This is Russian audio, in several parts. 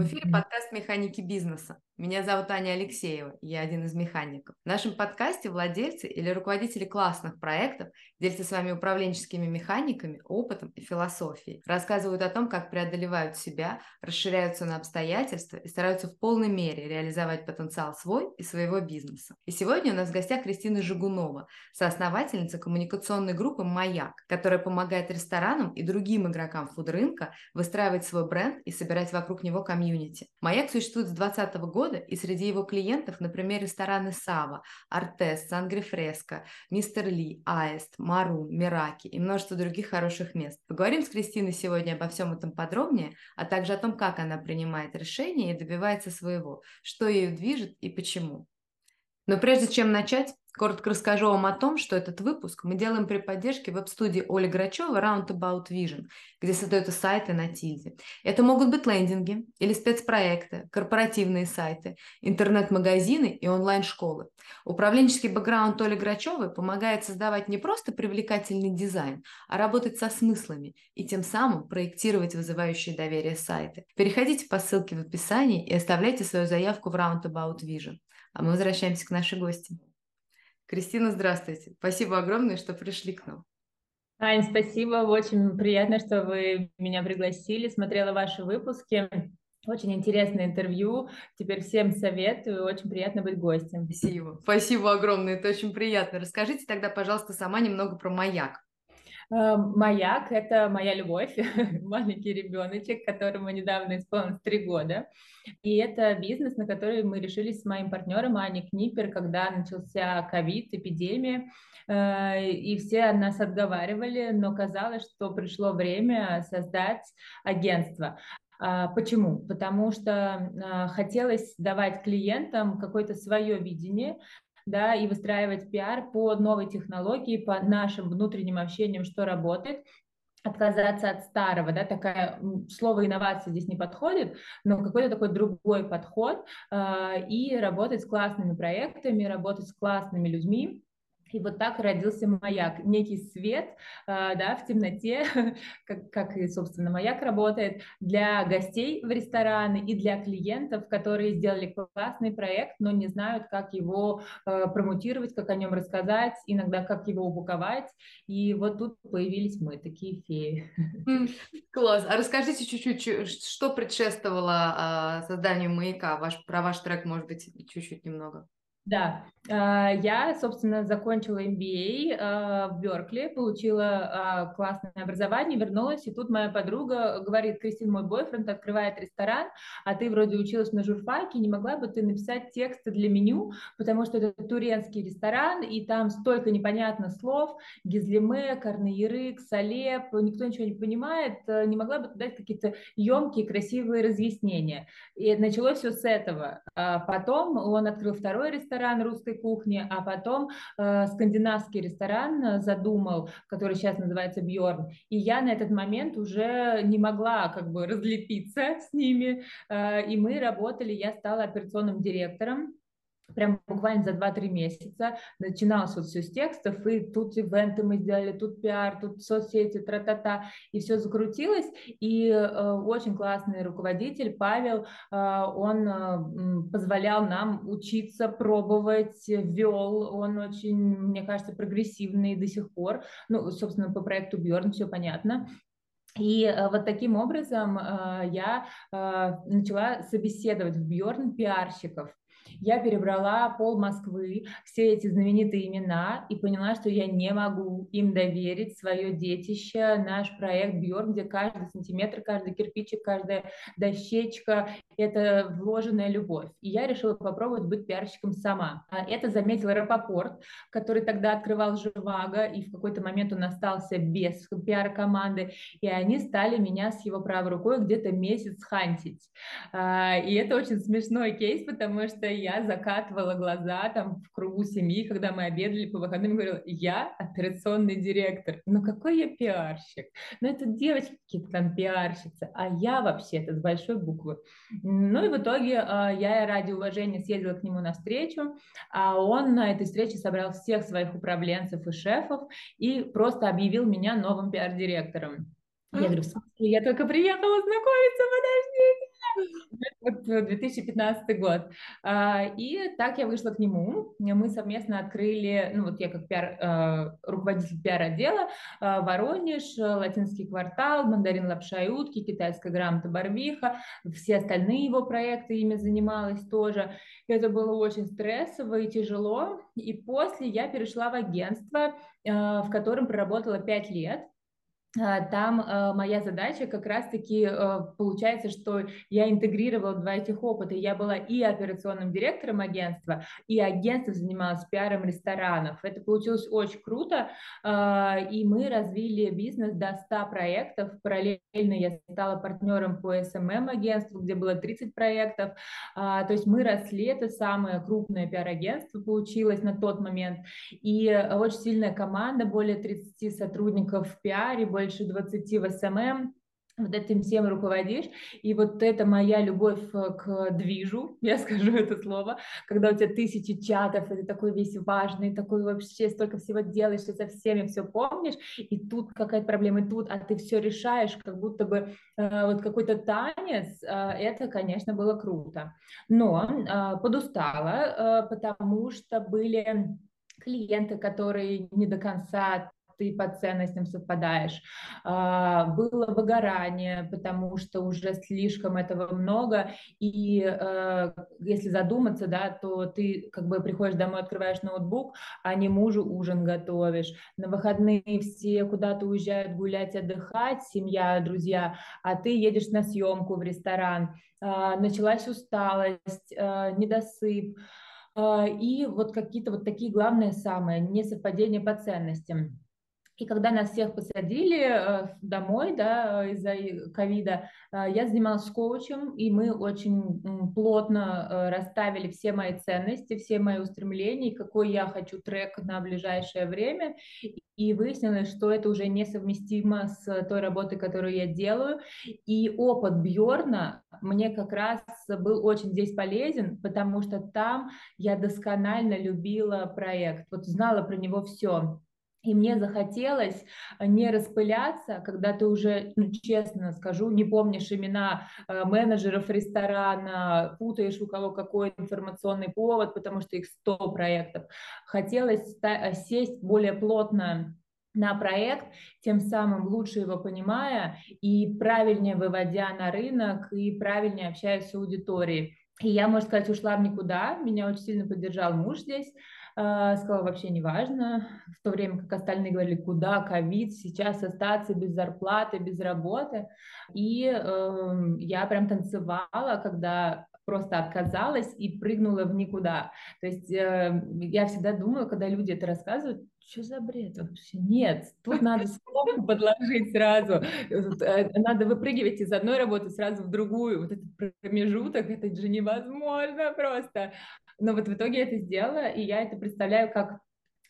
В эфире подкаст «Механики бизнеса». Меня зовут Аня Алексеева, я один из механиков. В нашем подкасте владельцы или руководители классных проектов делятся с вами управленческими механиками, опытом и философией. Рассказывают о том, как преодолевают себя, расширяются на обстоятельства и стараются в полной мере реализовать потенциал свой и своего бизнеса. И сегодня у нас в гостях Кристина Жигунова, соосновательница коммуникационной группы «Маяк», которая помогает ресторанам и другим игрокам фуд-рынка выстраивать свой бренд и собирать вокруг него комьюнити. «Маяк» существует с 2020 года и среди его клиентов, например, рестораны Сава, Артес, Сангрифреско, Мистер Ли, Аист, Мару, Мираки и множество других хороших мест. Поговорим с Кристиной сегодня обо всем этом подробнее, а также о том, как она принимает решения и добивается своего, что ею движет и почему. Но прежде чем начать, Коротко расскажу вам о том, что этот выпуск мы делаем при поддержке веб-студии Оли Грачева Roundabout Vision, где создаются сайты на тильде. Это могут быть лендинги или спецпроекты, корпоративные сайты, интернет-магазины и онлайн-школы. Управленческий бэкграунд Оли Грачевой помогает создавать не просто привлекательный дизайн, а работать со смыслами и тем самым проектировать вызывающие доверие сайты. Переходите по ссылке в описании и оставляйте свою заявку в Roundabout Vision. А мы возвращаемся к нашей гости. Кристина, здравствуйте. Спасибо огромное, что пришли к нам. Ань, спасибо. Очень приятно, что вы меня пригласили. Смотрела ваши выпуски. Очень интересное интервью. Теперь всем советую. Очень приятно быть гостем. Спасибо. Спасибо огромное. Это очень приятно. Расскажите тогда, пожалуйста, сама немного про маяк. Э, маяк – это моя любовь, маленький ребеночек, которому недавно исполнилось три года. И это бизнес, на который мы решились с моим партнером Аней Книпер, когда начался ковид, эпидемия, э, и все нас отговаривали, но казалось, что пришло время создать агентство. А, почему? Потому что а, хотелось давать клиентам какое-то свое видение, да, и выстраивать пиар по новой технологии, по нашим внутренним ощущениям, что работает, отказаться от старого, да, такая слово инновация здесь не подходит, но какой-то такой другой подход э, и работать с классными проектами, работать с классными людьми, и вот так родился маяк, некий свет э, да, в темноте, как, как и, собственно, маяк работает для гостей в рестораны и для клиентов, которые сделали классный проект, но не знают, как его э, промутировать, как о нем рассказать, иногда как его упаковать. И вот тут появились мы, такие феи. Класс. А расскажите чуть-чуть, что предшествовало э, созданию маяка? Ваш, про ваш трек, может быть, чуть-чуть немного. Да, а, я, собственно, закончила MBA а, в Беркли, получила а, классное образование, вернулась, и тут моя подруга говорит, Кристин, мой бойфренд открывает ресторан, а ты вроде училась на журфаке, не могла бы ты написать тексты для меню, потому что это турецкий ресторан, и там столько непонятных слов, гизлеме, карнаерык, салеп, никто ничего не понимает, не могла бы ты дать какие-то емкие, красивые разъяснения. И началось все с этого. Потом он открыл второй ресторан, ресторан русской кухни, а потом э, скандинавский ресторан э, задумал, который сейчас называется Бьорн. И я на этот момент уже не могла как бы разлепиться с ними, э, и мы работали, я стала операционным директором прям буквально за 2-3 месяца начиналось вот все с текстов, и тут ивенты мы сделали, тут пиар, тут соцсети, тра-та-та, и все закрутилось, и э, очень классный руководитель Павел, э, он э, позволял нам учиться, пробовать, вел, он очень, мне кажется, прогрессивный до сих пор, ну, собственно, по проекту Бьорн все понятно, и э, вот таким образом э, я э, начала собеседовать в Бьорн пиарщиков я перебрала пол Москвы, все эти знаменитые имена и поняла, что я не могу им доверить свое детище, наш проект Бьорн, где каждый сантиметр, каждый кирпичик, каждая дощечка – это вложенная любовь. И я решила попробовать быть пиарщиком сама. А это заметил Рапопорт, который тогда открывал Живаго, и в какой-то момент он остался без пиар-команды, и они стали меня с его правой рукой где-то месяц хантить. А, и это очень смешной кейс, потому что я закатывала глаза там в кругу семьи, когда мы обедали по выходным, говорила, я операционный директор. Ну какой я пиарщик? Ну это девочки какие-то там пиарщицы, а я вообще-то с большой буквы. Ну и в итоге а, я ради уважения съездила к нему на встречу, а он на этой встрече собрал всех своих управленцев и шефов и просто объявил меня новым пиар-директором. Я говорю, в смысле, я только приехала знакомиться, подождите. Вот 2015 э, год. А, и так я вышла к нему. Мы совместно открыли, ну вот я как пиар, э, руководитель пиар-отдела, э, Воронеж, Латинский квартал, Мандарин лапша и утки, Китайская грамота Барвиха, все остальные его проекты ими занималась тоже. Это было очень стрессово и тяжело. И после я перешла в агентство, в котором проработала 5 лет. А, там э, моя задача как раз-таки э, получается, что я интегрировала два этих опыта. Я была и операционным директором агентства, и агентство занималось пиаром ресторанов. Это получилось очень круто, и мы развили бизнес до 100 проектов. Параллельно я стала партнером по SMM агентству, где было 30 проектов. То есть мы росли, это самое крупное пиар-агентство получилось на тот момент. И очень сильная команда, более 30 сотрудников в пиаре, больше 20 в SMM, вот этим всем руководишь, и вот это моя любовь э, к движу, я скажу это слово, когда у тебя тысячи чатов, и ты такой весь важный, такой вообще столько всего делаешь, ты со всеми все помнишь, и тут какая-то проблема, и тут, а ты все решаешь, как будто бы э, вот какой-то танец, э, это, конечно, было круто, но э, подустала, э, потому что были клиенты, которые не до конца ты по ценностям совпадаешь. А, было выгорание, потому что уже слишком этого много, и э, если задуматься, да, то ты как бы приходишь домой, открываешь ноутбук, а не мужу ужин готовишь. На выходные все куда-то уезжают гулять, отдыхать, семья, друзья, а ты едешь на съемку в ресторан. А, началась усталость, э, недосып, а, и вот какие-то вот такие главные самые несовпадения по ценностям. И когда нас всех посадили э, домой, да, из-за ковида, э, я занималась коучем, и мы очень плотно э, расставили все мои ценности, все мои устремления, какой я хочу трек на ближайшее время, и выяснилось, что это уже несовместимо с той работой, которую я делаю. И опыт Бьорна мне как раз был очень здесь полезен, потому что там я досконально любила проект, вот знала про него все и мне захотелось э, не распыляться, когда ты уже, ну, честно скажу, не помнишь имена э, менеджеров ресторана, путаешь у кого какой информационный повод, потому что их 100 проектов. Хотелось э, сесть более плотно на проект, тем самым лучше его понимая и правильнее выводя на рынок и правильнее общаясь с аудиторией. И я, можно сказать, ушла в никуда, меня очень сильно поддержал муж здесь, сказала, вообще не важно, в то время как остальные говорили, куда ковид, сейчас остаться без зарплаты, без работы. И э, я прям танцевала, когда просто отказалась и прыгнула в никуда. То есть э, я всегда думала, когда люди это рассказывают, что за бред вообще? Нет, тут надо скобку подложить сразу. Э, надо выпрыгивать из одной работы сразу в другую. Вот этот промежуток, это же невозможно просто. Но вот в итоге я это сделала, и я это представляю как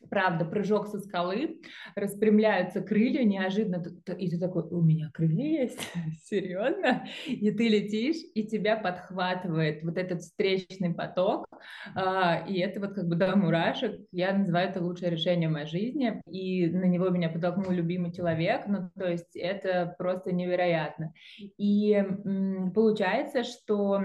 правда, прыжок со скалы, распрямляются крылья неожиданно, и ты такой, у меня крылья есть, серьезно? И ты летишь, и тебя подхватывает вот этот встречный поток, а, и это вот как бы до мурашек, я называю это лучшее решение моей жизни, и на него меня подтолкнул любимый человек, ну, то есть это просто невероятно. И получается, что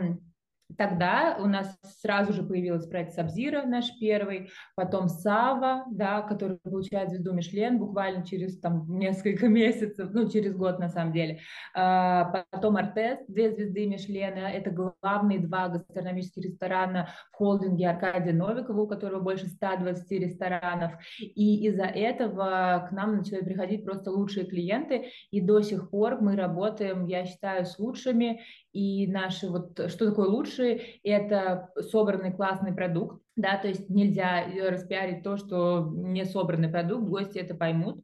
Тогда у нас сразу же появился проект Сабзира, наш первый, потом Сава, да, который получает звезду Мишлен буквально через там несколько месяцев, ну, через год на самом деле. А, потом Артес, две звезды Мишлена, это главные два гастрономических ресторана в холдинге Аркадия Новикова, у которого больше 120 ресторанов. И из-за этого к нам начали приходить просто лучшие клиенты, и до сих пор мы работаем, я считаю, с лучшими, и наши вот, что такое лучшие, это собранный классный продукт, да, то есть нельзя э, распиарить то, что не собранный продукт, гости это поймут.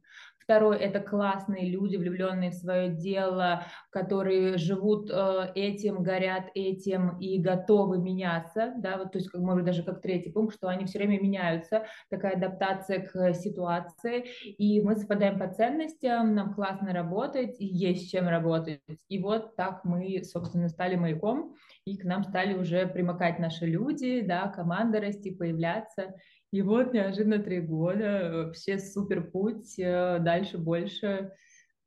Второе – это классные люди, влюбленные в свое дело, которые живут э, этим, горят этим и готовы меняться, да, вот, то есть, как, может даже как третий пункт, что они все время меняются, такая адаптация к ситуации, и мы совпадаем по ценностям, нам классно работать, и есть чем работать. И вот так мы, собственно, стали маяком, и к нам стали уже примыкать наши люди, да, команда расти, появляться, и вот неожиданно три года, вообще супер путь, э, дальше больше.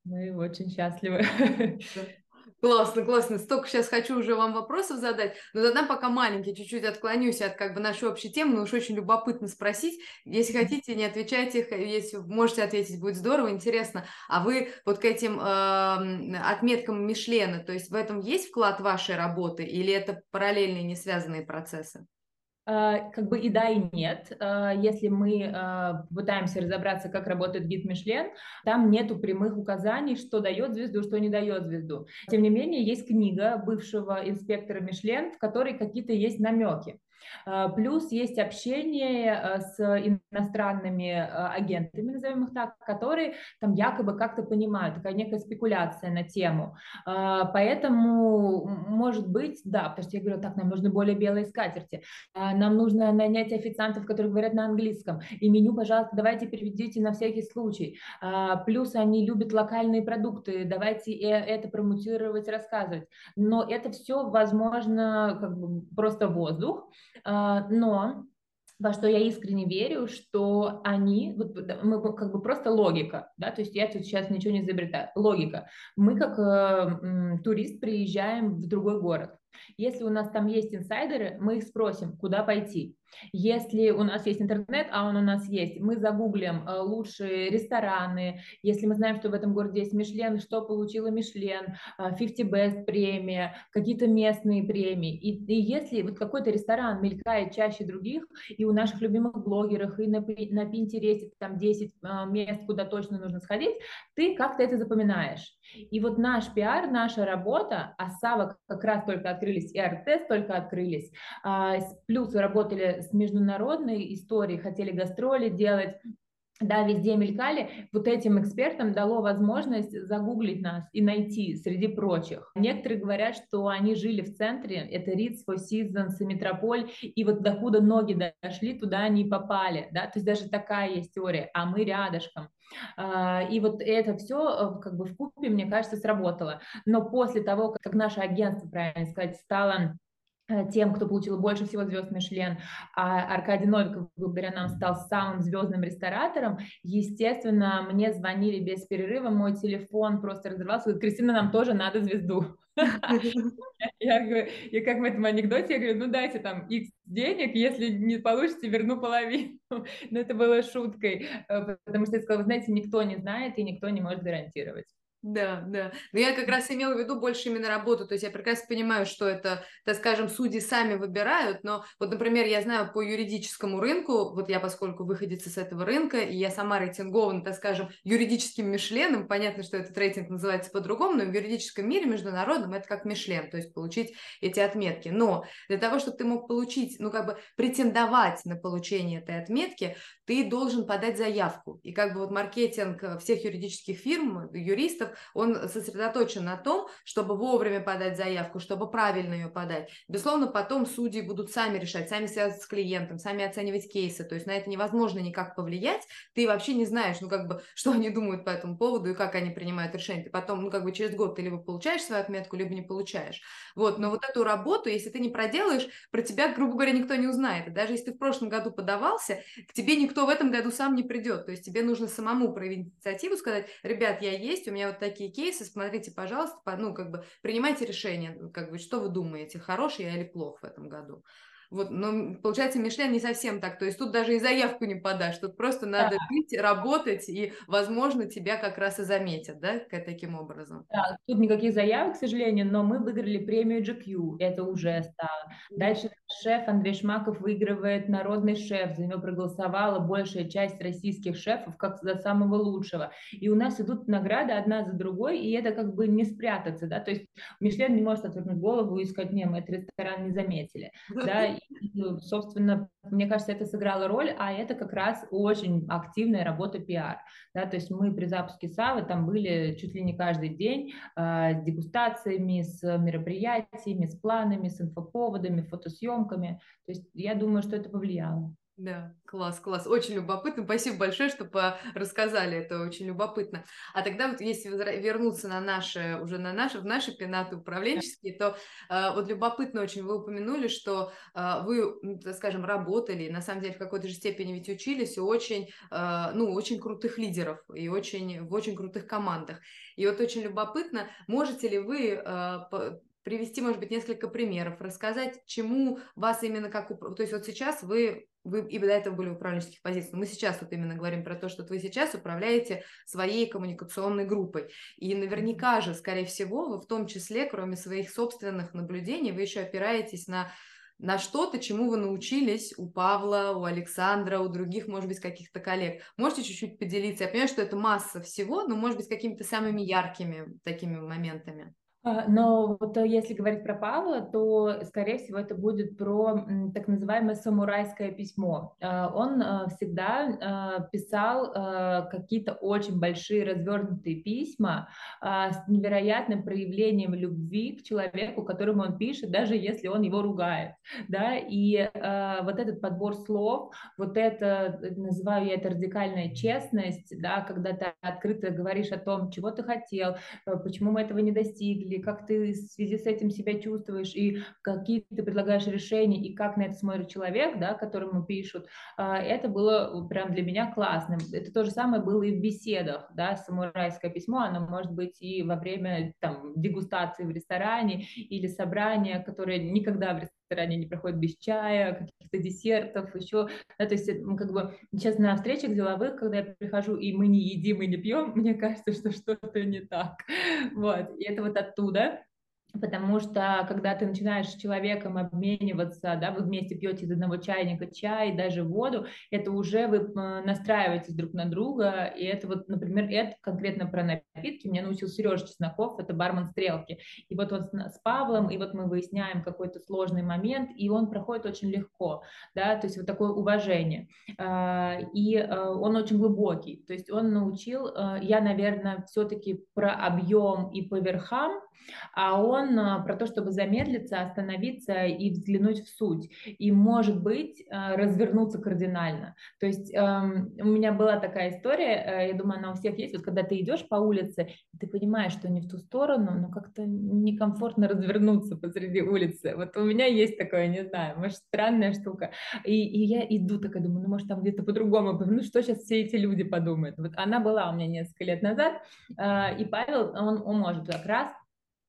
Мы очень счастливы. Классно, классно. Столько сейчас хочу уже вам вопросов задать, но задам пока маленький, чуть-чуть отклонюсь от как бы нашей общей темы, но уж очень любопытно спросить. Если хотите, не отвечайте, если можете ответить, будет здорово, интересно. А вы вот к этим э, отметкам Мишлена, то есть в этом есть вклад вашей работы или это параллельные не связанные процессы? А, как бы и да, и нет. А, если мы а, пытаемся разобраться, как работает гид Мишлен, там нету прямых указаний, что дает звезду, что не дает звезду. Тем не менее, есть книга бывшего инспектора Мишлен, в которой какие-то есть намеки. А, плюс есть общение а, с иностранными а, агентами, назовем их так, которые там якобы как-то понимают, такая некая спекуляция на тему. Поэтому, может быть, да, потому что я говорю, так, нам нужны более белые скатерти, нам нужно нанять официантов, которые говорят на английском, и меню, пожалуйста, давайте переведите на всякий случай. Плюс они любят локальные продукты, давайте это промутировать, рассказывать. Но это все, возможно, как бы просто воздух, а, но во что я искренне верю, что они, вот мы как бы просто логика, да, то есть я тут сейчас ничего не изобретаю, логика. Мы как э, турист приезжаем в другой город, если у нас там есть инсайдеры, мы их спросим, куда пойти. Если у нас есть интернет, а он у нас есть, мы загуглим э, лучшие рестораны. Если мы знаем, что в этом городе есть Мишлен, что получила Мишлен, 50 э, Best премия, какие-то местные премии. И, и если вот какой-то ресторан мелькает чаще других, и у наших любимых блогеров, и на, на Пинтересте там 10 э, мест, куда точно нужно сходить, ты как-то это запоминаешь. И вот наш пиар, наша работа, а Сава как раз только открылись, и Артес только открылись, а, плюс работали с международной историей, хотели гастроли делать, да, везде мелькали, вот этим экспертам дало возможность загуглить нас и найти среди прочих. Некоторые говорят, что они жили в центре, это Ritz, Four Seasons, Метрополь, и вот докуда ноги дошли, туда они попали, да, то есть даже такая есть теория, а мы рядышком. А, и вот это все э, как бы в купе, мне кажется, сработало. Но после того, как наше агентство, правильно сказать, стало тем, кто получил больше всего звезд Мишлен, а Аркадий Новиков благодаря нам стал самым звездным ресторатором, естественно, мне звонили без перерыва, мой телефон просто разорвался, говорит, Кристина, нам тоже надо звезду. Я говорю, я как в этом анекдоте, я говорю, ну дайте там x денег, если не получите, верну половину. Но это было шуткой, э, потому что я сказала, вы знаете, никто не знает и никто не может гарантировать. Да, да. Но я как раз имела в виду больше именно работу. То есть я прекрасно понимаю, что это, так скажем, судьи сами выбирают. Но вот, например, я знаю по юридическому рынку, вот я поскольку выходец с этого рынка, и я сама рейтингована, так скажем, юридическим Мишленом, понятно, что этот рейтинг называется по-другому, но в юридическом мире международном это как Мишлен, то есть получить эти отметки. Но для того, чтобы ты мог получить, ну как бы претендовать на получение этой отметки, ты должен подать заявку. И как бы вот маркетинг всех юридических фирм, юристов, он сосредоточен на том, чтобы вовремя подать заявку, чтобы правильно ее подать. Безусловно, потом судьи будут сами решать, сами связываться с клиентом, сами оценивать кейсы, то есть на это невозможно никак повлиять, ты вообще не знаешь, ну, как бы, что они думают по этому поводу и как они принимают решение. Ты потом, ну, как бы, через год ты либо получаешь свою отметку, либо не получаешь. Вот, но вот эту работу, если ты не проделаешь, про тебя, грубо говоря, никто не узнает. И даже если ты в прошлом году подавался, к тебе никто в этом году сам не придет. То есть тебе нужно самому проявить инициативу, сказать, ребят, я есть, у меня вот такие кейсы, смотрите, пожалуйста, ну, как бы принимайте решение, как бы, что вы думаете, хороший я или плох в этом году. Вот, но получается, Мишлен не совсем так. То есть тут даже и заявку не подашь. Тут просто надо да. жить, работать, и, возможно, тебя как раз и заметят, да, таким образом. Да, тут никаких заявок, к сожалению, но мы выиграли премию GQ. Это уже стало. Дальше шеф Андрей Шмаков выигрывает народный шеф. За него проголосовала большая часть российских шефов как за самого лучшего. И у нас идут награды одна за другой, и это как бы не спрятаться, да, то есть Мишлен не может отвернуть голову и сказать, не, мы этот ресторан не заметили, да, и, собственно, мне кажется, это сыграло роль, а это как раз очень активная работа пиар. Да, то есть мы при запуске САВы там были чуть ли не каждый день э, с дегустациями, с мероприятиями, с планами, с инфоповодами, фотосъемками. То есть я думаю, что это повлияло. Да, класс, класс. Очень любопытно. Спасибо большое, что рассказали. Это очень любопытно. А тогда вот если вернуться на наши, уже на наши, в наши пенаты управленческие, то э, вот любопытно очень вы упомянули, что э, вы, так скажем, работали, на самом деле в какой-то же степени ведь учились у очень, э, ну, очень крутых лидеров и очень, в очень крутых командах. И вот очень любопытно, можете ли вы привести, может быть, несколько примеров, рассказать, чему вас именно как... То есть вот сейчас вы, вы и до этого были в управленческих позициях, мы сейчас вот именно говорим про то, что вы сейчас управляете своей коммуникационной группой. И наверняка же, скорее всего, вы в том числе, кроме своих собственных наблюдений, вы еще опираетесь на на что-то, чему вы научились у Павла, у Александра, у других, может быть, каких-то коллег. Можете чуть-чуть поделиться? Я понимаю, что это масса всего, но, может быть, какими-то самыми яркими такими моментами. А, но вот э, если говорить про Павла, то, скорее всего, это будет про так называемое самурайское письмо. А, он э, всегда э, писал какие-то очень большие развернутые письма с невероятным проявлением любви к человеку, которому он пишет, даже если он его ругает. Да? И вот этот подбор слов, вот это, называю я это радикальная честность, да, когда ты открыто говоришь о том, чего ты хотел, почему мы этого не достигли, или как ты в связи с этим себя чувствуешь, и какие ты предлагаешь решения, и как на это смотрит человек, да, которому пишут, а, это было прям для меня классным. Это то же самое было и в беседах, да, самурайское письмо, оно может быть и во время там, дегустации в ресторане или собрания, которые никогда в ресторане не проходят без чая, каких-то десертов, еще, да, то есть как бы сейчас на встречах деловых, когда я прихожу и мы не едим и не пьем, мне кажется, что что-то не так, вот, и это вот оттуда оттуда, потому что когда ты начинаешь с человеком обмениваться, да, вы вместе пьете из одного чайника чай, даже воду, это уже вы настраиваетесь друг на друга, и это вот, например, это конкретно про напитки, меня научил Сережа Чесноков, это бармен Стрелки, и вот он с Павлом, и вот мы выясняем какой-то сложный момент, и он проходит очень легко, да, то есть вот такое уважение, а, и а, он очень глубокий, то есть он научил, а, я, наверное, все-таки про объем и по верхам, а он а, про то, чтобы замедлиться, остановиться и взглянуть в суть. И, может быть, а, развернуться кардинально. То есть эм, у меня была такая история, э, я думаю, она у всех есть, вот когда ты идешь по улице, ты понимаешь, что не в ту сторону, но как-то некомфортно развернуться посреди улицы. Вот у меня есть такое, не знаю, может, странная штука. И, и я иду такая, думаю, ну, может, там где-то по-другому, ну, что сейчас все эти люди подумают. Вот она была у меня несколько лет назад, э, и Павел, он, он может как раз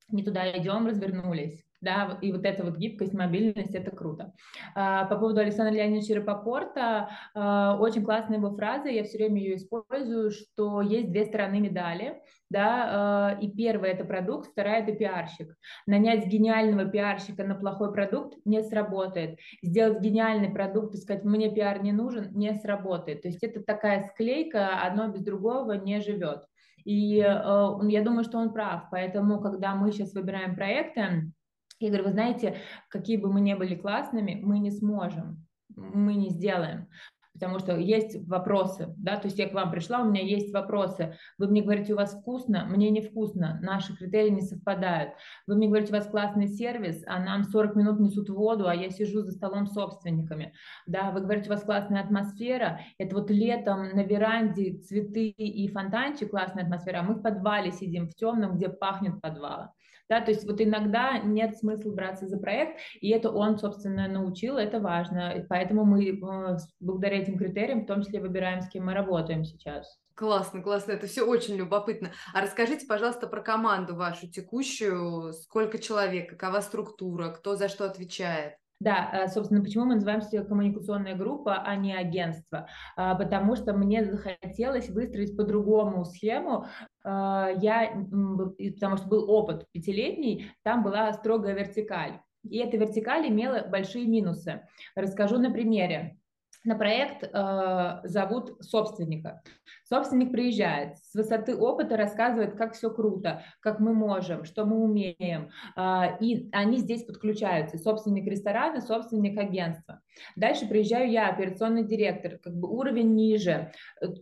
не туда идем, развернулись. Да, и вот эта вот гибкость, мобильность, это круто. А, по поводу Александра Леонидовича Рапопорта, а, очень классная его фраза, я все время ее использую, что есть две стороны медали, да, а, и первая это продукт, вторая это пиарщик. Нанять гениального пиарщика на плохой продукт не сработает. Сделать гениальный продукт и сказать, мне пиар не нужен, не сработает. То есть это такая склейка, одно без другого не живет. И э, я думаю, что он прав. Поэтому, когда мы сейчас выбираем проекты, я говорю, вы знаете, какие бы мы ни были классными, мы не сможем, мы не сделаем потому что есть вопросы, да, то есть я к вам пришла, у меня есть вопросы, вы мне говорите, у вас вкусно, мне не вкусно, наши критерии не совпадают, вы мне говорите, у вас классный сервис, а нам 40 минут несут воду, а я сижу за столом с собственниками, да, вы говорите, у вас классная атмосфера, это вот летом на веранде цветы и фонтанчик, классная атмосфера, а мы в подвале сидим, в темном, где пахнет подвала, да, то есть вот иногда нет смысла браться за проект, и это он, собственно, научил, это важно, поэтому мы э, благодаря этим критериям в том числе выбираем, с кем мы работаем сейчас. Классно, классно, это все очень любопытно. А расскажите, пожалуйста, про команду вашу текущую, сколько человек, какова структура, кто за что отвечает? Да, э, собственно, почему мы называемся коммуникационная группа, а не агентство? А, потому что мне захотелось выстроить по-другому схему. А, я, потому что был опыт пятилетний, там была строгая вертикаль. И эта вертикаль имела большие минусы. Расскажу на примере на проект э, зовут собственника. Собственник приезжает, с высоты опыта рассказывает, как все круто, как мы можем, что мы умеем. Э, и они здесь подключаются. Собственник ресторана, собственник агентства. Дальше приезжаю я, операционный директор, как бы уровень ниже.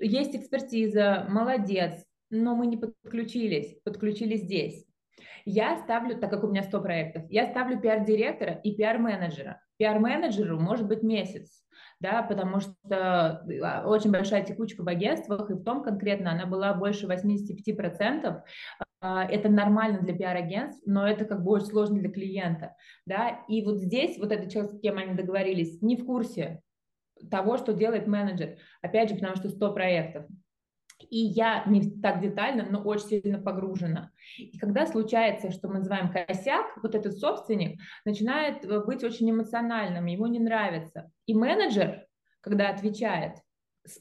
Есть экспертиза, молодец, но мы не подключились, подключились здесь. Я ставлю, так как у меня 100 проектов, я ставлю пиар-директора и пиар-менеджера. Пиар-менеджеру может быть месяц, да, потому что а, очень большая текучка в агентствах, и в том конкретно она была больше 85%. А, это нормально для пиар-агентств, но это как бы очень сложно для клиента, да, и вот здесь вот этот человек, с кем они договорились, не в курсе того, что делает менеджер, опять же, потому что 100 проектов, и я не так детально, но очень сильно погружена. И когда случается, что мы называем косяк, вот этот собственник начинает э, быть очень эмоциональным, ему не нравится. И менеджер, когда отвечает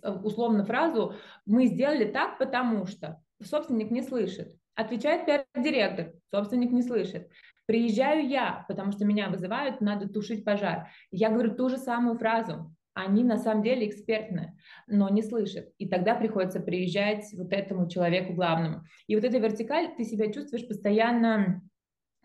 э, условно фразу «мы сделали так, потому что», собственник не слышит. Отвечает пиар-директор, собственник не слышит. Приезжаю я, потому что меня вызывают, надо тушить пожар. Я говорю ту же самую фразу они на самом деле экспертны, но не слышат. И тогда приходится приезжать вот этому человеку главному. И вот эта вертикаль, ты себя чувствуешь постоянно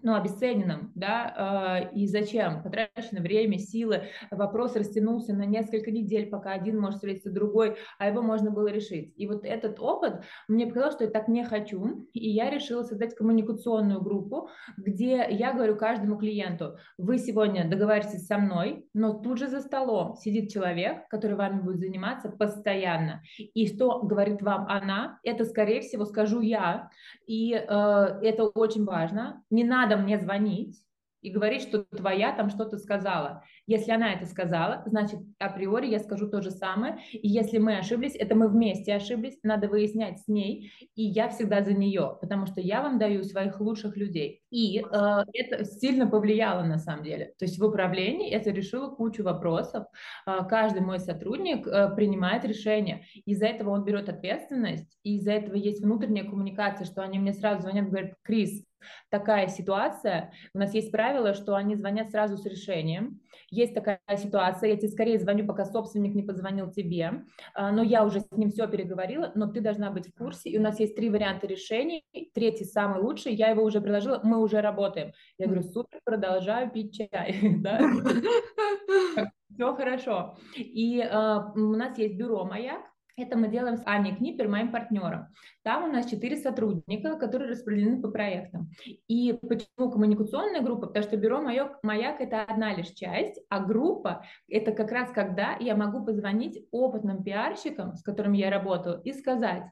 ну, обесцененным, да, э, и зачем? Потрачено время, силы, вопрос растянулся на несколько недель, пока один может встретиться другой, а его можно было решить. И вот этот опыт мне показал, что я так не хочу, и я решила создать коммуникационную группу, где я говорю каждому клиенту, вы сегодня договариваетесь со мной, но тут же за столом сидит человек, который вами будет заниматься постоянно, и что говорит вам она, это, скорее всего, скажу я, и э, это очень важно, не надо надо мне звонить и говорить, что твоя там что-то сказала. Если она это сказала, значит, априори я скажу то же самое. И если мы ошиблись, это мы вместе ошиблись, надо выяснять с ней, и я всегда за нее, потому что я вам даю своих лучших людей. И э, это сильно повлияло на самом деле. То есть в управлении это решило кучу вопросов. Э, каждый мой сотрудник э, принимает решение. Из-за этого он берет ответственность, и из-за этого есть внутренняя коммуникация, что они мне сразу звонят, говорят, Крис, такая ситуация, у нас есть правило, что они звонят сразу с решением. Есть такая ситуация, я тебе скорее звоню, пока собственник не позвонил тебе, а, но я уже с ним все переговорила, но ты должна быть в курсе, и у нас есть три варианта решений, третий самый лучший, я его уже предложила, мы уже работаем. Я говорю, супер, продолжаю пить чай, все хорошо. И а, у нас есть бюро «Маяк», это мы делаем с Аней Книпер, моим партнером. Там у нас четыре сотрудника, которые распределены по проектам. И почему коммуникационная группа? Потому что бюро «Маяк» – это одна лишь часть, а группа – это как раз когда я могу позвонить опытным пиарщикам, с которыми я работаю, и сказать,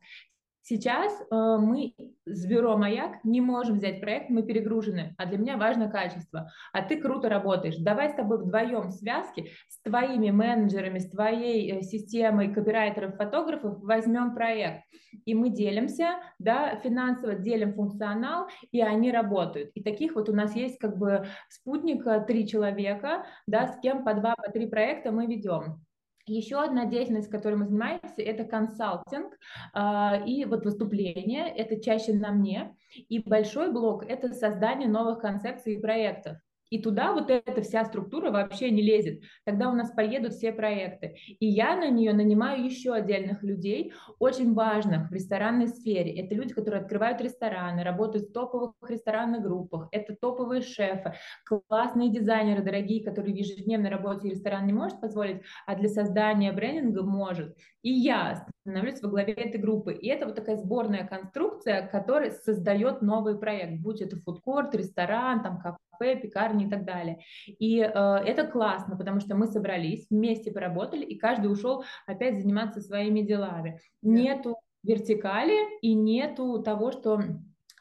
Сейчас э, мы с бюро «Маяк» не можем взять проект, мы перегружены, а для меня важно качество. А ты круто работаешь. Давай с тобой вдвоем в связке, с твоими менеджерами, с твоей э, системой копирайтеров, фотографов возьмем проект. И мы делимся, да, финансово делим функционал, и они работают. И таких вот у нас есть как бы спутник три человека, да, с кем по два, по три проекта мы ведем. Еще одна деятельность, которой мы занимаемся, это консалтинг э, и вот выступление, это чаще на мне. И большой блок – это создание новых концепций и проектов. И туда вот эта вся структура вообще не лезет. Тогда у нас поедут все проекты. И я на нее нанимаю еще отдельных людей, очень важных в ресторанной сфере. Это люди, которые открывают рестораны, работают в топовых ресторанных группах. Это топовые шефы, классные дизайнеры, дорогие, которые в ежедневной работе ресторан не может позволить, а для создания брендинга может. И я становлюсь во главе этой группы. И это вот такая сборная конструкция, которая создает новый проект, будь это фудкорт, ресторан, там кафе, пекарни и так далее. И э, это классно, потому что мы собрались, вместе поработали, и каждый ушел опять заниматься своими делами. Да. Нету вертикали и нету того, что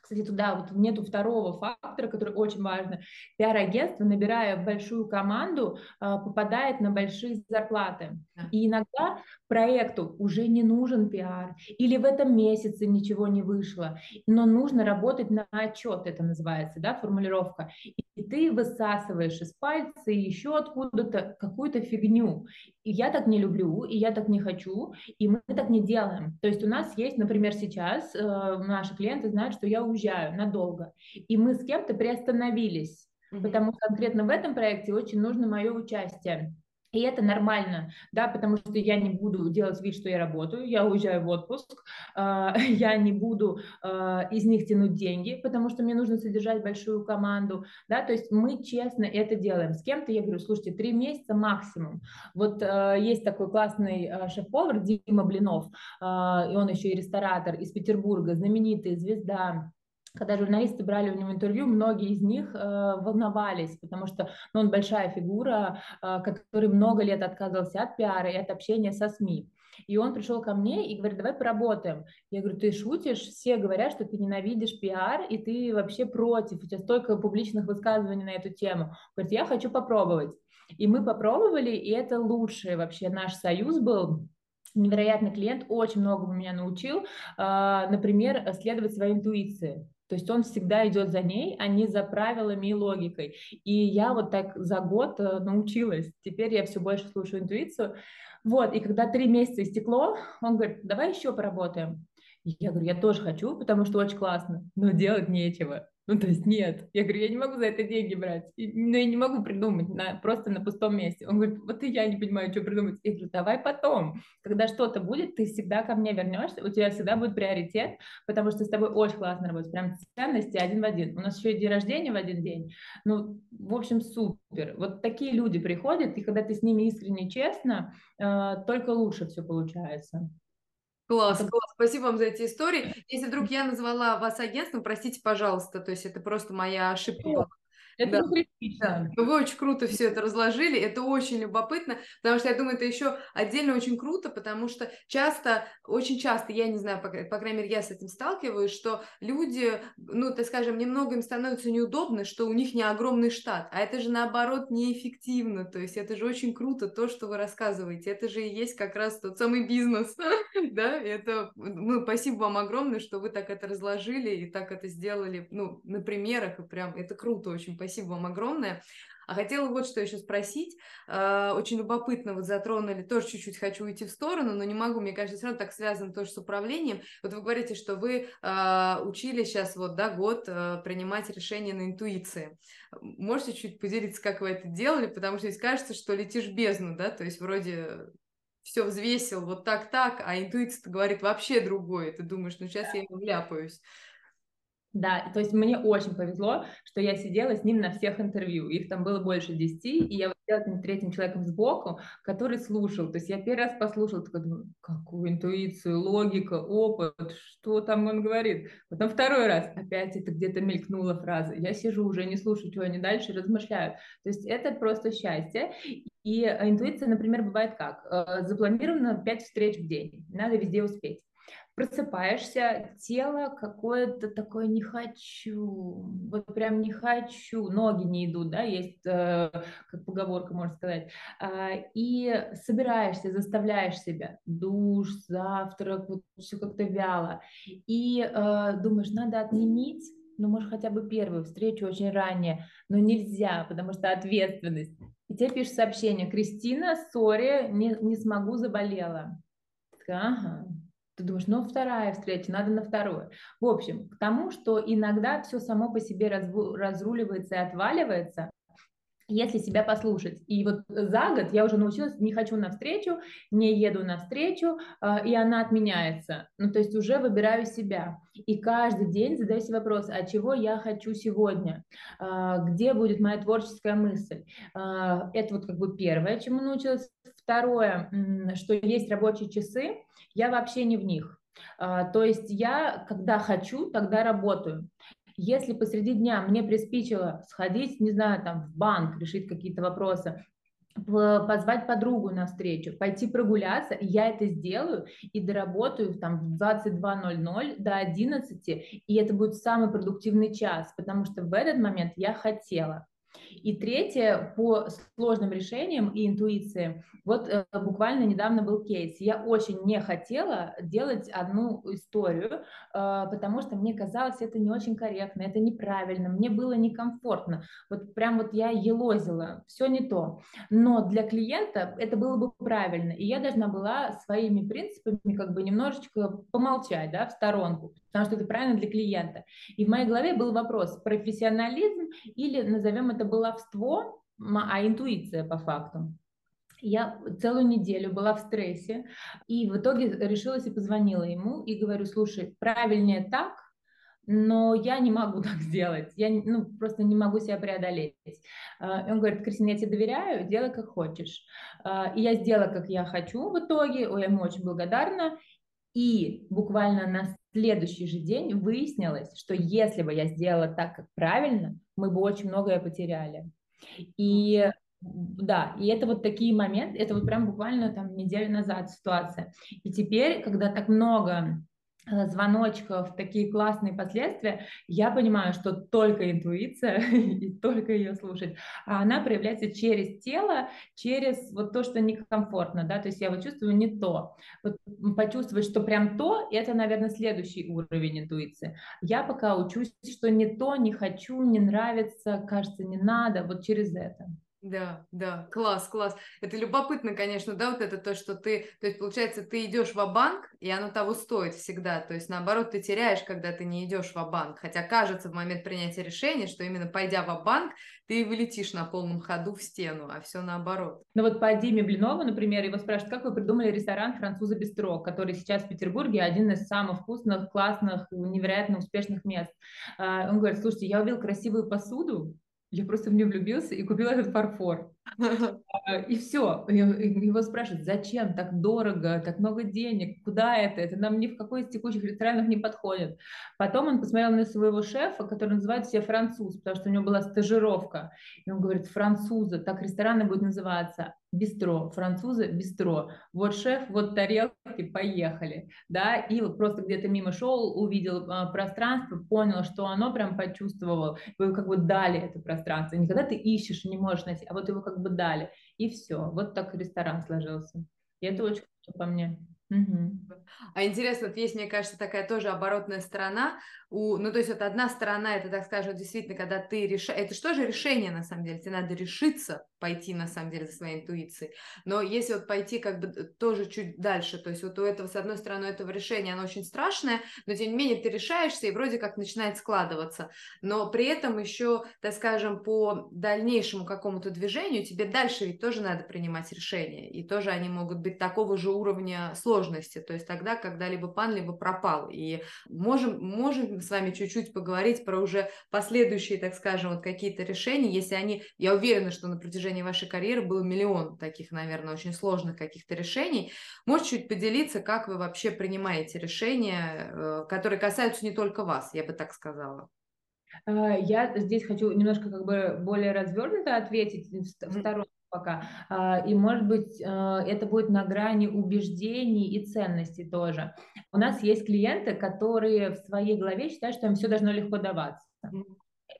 кстати, туда вот нету второго фактора, который очень важно. Пиар-агентство, набирая большую команду, а, попадает на большие зарплаты. И иногда проекту уже не нужен пиар, или в этом месяце ничего не вышло, но нужно работать на отчет, это называется, да, формулировка. И ты высасываешь из пальца еще откуда-то какую-то фигню. И я так не люблю, и я так не хочу, и мы так не делаем. То есть у нас есть, например, сейчас э, наши клиенты знают, что я уезжаю надолго, и мы с кем-то приостановились, mm-hmm. потому что конкретно в этом проекте очень нужно мое участие. И это нормально, да, потому что я не буду делать вид, что я работаю, я уезжаю в отпуск, э, я не буду э, из них тянуть деньги, потому что мне нужно содержать большую команду, да, то есть мы честно это делаем. С кем-то я говорю, слушайте, три месяца максимум. Вот э, есть такой классный э, шеф-повар Дима Блинов, э, и он еще и ресторатор из Петербурга, знаменитый звезда когда журналисты брали у него интервью, многие из них э, волновались, потому что ну, он большая фигура, э, который много лет отказывался от пиара и от общения со СМИ. И он пришел ко мне и говорит, давай поработаем. Я говорю, ты шутишь? Все говорят, что ты ненавидишь пиар, и ты вообще против, у тебя столько публичных высказываний на эту тему. Говорит, я хочу попробовать. И мы попробовали, и это лучший вообще наш союз был невероятный клиент, очень многому меня научил. А, например, следовать своей интуиции. То есть он всегда идет за ней, а не за правилами и логикой. И я вот так за год э, научилась. Теперь я все больше слушаю интуицию. Вот, и когда три месяца истекло, он говорит, давай еще поработаем. Я говорю, я тоже хочу, потому что очень классно, но делать нечего. Ну, то есть нет. Я говорю, я не могу за это деньги брать. И, ну, я не могу придумать на, просто на пустом месте. Он говорит, вот и я не понимаю, что придумать. Я говорю, давай потом. Когда что-то будет, ты всегда ко мне вернешься, у тебя всегда будет приоритет, потому что с тобой очень классно работать. Прям ценности один в один. У нас еще и день рождения в один день. Ну, в общем, супер. Вот такие люди приходят, и когда ты с ними искренне честно, э, только лучше все получается. Класс, класс. Спасибо вам за эти истории. Если вдруг я назвала вас агентством, простите, пожалуйста, то есть это просто моя ошибка. Это да. Да. Вы очень круто все это разложили, это очень любопытно, потому что я думаю, это еще отдельно очень круто, потому что часто, очень часто, я не знаю, по, по крайней мере, я с этим сталкиваюсь, что люди, ну, так скажем, немного им становится неудобно, что у них не огромный штат, а это же наоборот неэффективно, то есть это же очень круто, то, что вы рассказываете, это же и есть как раз тот самый бизнес, да, это, ну, спасибо вам огромное, что вы так это разложили и так это сделали, ну, на примерах, и прям, это круто очень, Спасибо вам огромное. А хотела вот что еще спросить. Э, очень любопытно, вот затронули, тоже чуть-чуть хочу уйти в сторону, но не могу, мне кажется, все равно так связано тоже с управлением. Вот вы говорите, что вы э, учились сейчас вот, да, год э, принимать решения на интуиции. Можете чуть поделиться, как вы это делали, потому что здесь кажется, что летишь бездну, да, то есть вроде все взвесил вот так-так, а интуиция говорит вообще другое. Ты думаешь, ну сейчас я вляпаюсь. Да, то есть мне очень повезло, что я сидела с ним на всех интервью. Их там было больше десяти, и я сидела третьим человеком сбоку, который слушал. То есть я первый раз послушала, такая думаю, какую интуицию, логика, опыт, что там он говорит. Потом второй раз, опять это где-то мелькнула фраза. Я сижу уже, не слушаю, что они дальше, размышляю. То есть это просто счастье. И интуиция, например, бывает как? Э, запланировано пять встреч в день, надо везде успеть просыпаешься, тело какое-то такое не хочу, вот прям не хочу, ноги не идут, да, есть э, как поговорка, можно сказать, э, и собираешься, заставляешь себя, душ, завтрак, вот все как-то вяло, и э, думаешь, надо отменить, ну, может, хотя бы первую встречу очень ранее, но нельзя, потому что ответственность. И тебе пишет сообщение, Кристина, сори, не, не смогу, заболела. Ага, ты думаешь, ну, вторая встреча, надо на вторую. В общем, к тому, что иногда все само по себе разруливается и отваливается, если себя послушать. И вот за год я уже научилась, не хочу на встречу, не еду на встречу, э, и она отменяется. Ну, то есть уже выбираю себя. И каждый день задаю себе вопрос, а чего я хочу сегодня? Э, где будет моя творческая мысль? Э, это вот как бы первое, чему научилась. Второе, что есть рабочие часы, я вообще не в них. То есть я, когда хочу, тогда работаю. Если посреди дня мне приспичило сходить, не знаю, там в банк, решить какие-то вопросы, позвать подругу на встречу, пойти прогуляться, я это сделаю и доработаю там в 22.00 до 11, и это будет самый продуктивный час, потому что в этот момент я хотела. И третье, по сложным решениям и интуиции, вот э, буквально недавно был кейс. Я очень не хотела делать одну историю, э, потому что мне казалось, это не очень корректно, это неправильно, мне было некомфортно. Вот прям вот я елозила, все не то. Но для клиента это было бы правильно, и я должна была своими принципами как бы немножечко помолчать, да, в сторонку, потому что это правильно для клиента. И в моей голове был вопрос, профессионализм или, назовем это баловство, а интуиция по факту. Я целую неделю была в стрессе, и в итоге решилась и позвонила ему, и говорю, слушай, правильнее так, но я не могу так сделать, я ну, просто не могу себя преодолеть. А, и он говорит, Кристина, я тебе доверяю, делай как хочешь. А, и я сделала, как я хочу в итоге, я ему очень благодарна, и буквально на следующий же день выяснилось, что если бы я сделала так, как правильно, мы бы очень многое потеряли. И да, и это вот такие моменты, это вот прям буквально там неделю назад ситуация. И теперь, когда так много звоночков, такие классные последствия, я понимаю, что только интуиция и только ее слушать, а она проявляется через тело, через вот то, что некомфортно, да, то есть я вот чувствую не то. Вот почувствовать, что прям то, это, наверное, следующий уровень интуиции. Я пока учусь, что не то, не хочу, не нравится, кажется, не надо, вот через это. Да, да, класс, класс. Это любопытно, конечно, да, вот это то, что ты, то есть, получается, ты идешь в банк и оно того стоит всегда. То есть, наоборот, ты теряешь, когда ты не идешь в банк Хотя кажется в момент принятия решения, что именно пойдя в банк ты вылетишь на полном ходу в стену, а все наоборот. Ну вот по Диме Блинову, например, его спрашивают, как вы придумали ресторан «Француза Бистро», который сейчас в Петербурге один из самых вкусных, классных, невероятно успешных мест. А, он говорит, слушайте, я увидел красивую посуду, я просто в нее влюбился и купил этот фарфор. А, и все. Его спрашивают, зачем так дорого, так много денег, куда это? Это нам ни в какой из текущих ресторанов не подходит. Потом он посмотрел на своего шефа, который называет себя француз, потому что у него была стажировка. И он говорит, французы, так рестораны будут называться бистро, французы бистро. Вот шеф, вот тарелки, поехали. Да, и просто где-то мимо шел, увидел а, пространство, понял, что оно прям почувствовал, вы как бы дали это пространство. Никогда ты ищешь не можешь найти, а вот его как бы дали. И все. Вот так ресторан сложился. И это очень круто по мне. Угу. А интересно, вот есть, мне кажется, такая тоже оборотная сторона. У, ну, то есть вот одна сторона, это, так скажем, действительно, когда ты решаешь, это же решение, на самом деле, тебе надо решиться пойти, на самом деле, за своей интуицией. Но если вот пойти как бы тоже чуть дальше, то есть вот у этого, с одной стороны, этого решения, оно очень страшное, но тем не менее ты решаешься и вроде как начинает складываться. Но при этом еще, так скажем, по дальнейшему какому-то движению тебе дальше ведь тоже надо принимать решения. И тоже они могут быть такого же уровня сложности. То есть тогда, когда либо пан, либо пропал. И можем, можем с вами чуть-чуть поговорить про уже последующие, так скажем, вот какие-то решения, если они, я уверена, что на протяжении вашей карьеры было миллион таких, наверное, очень сложных каких-то решений. Можете чуть поделиться, как вы вообще принимаете решения, э, которые касаются не только вас, я бы так сказала. А, я здесь хочу немножко как бы более развернуто ответить в сторону пока. А, и, может быть, а, это будет на грани убеждений и ценностей тоже. У нас есть клиенты, которые в своей голове считают, что им все должно легко даваться.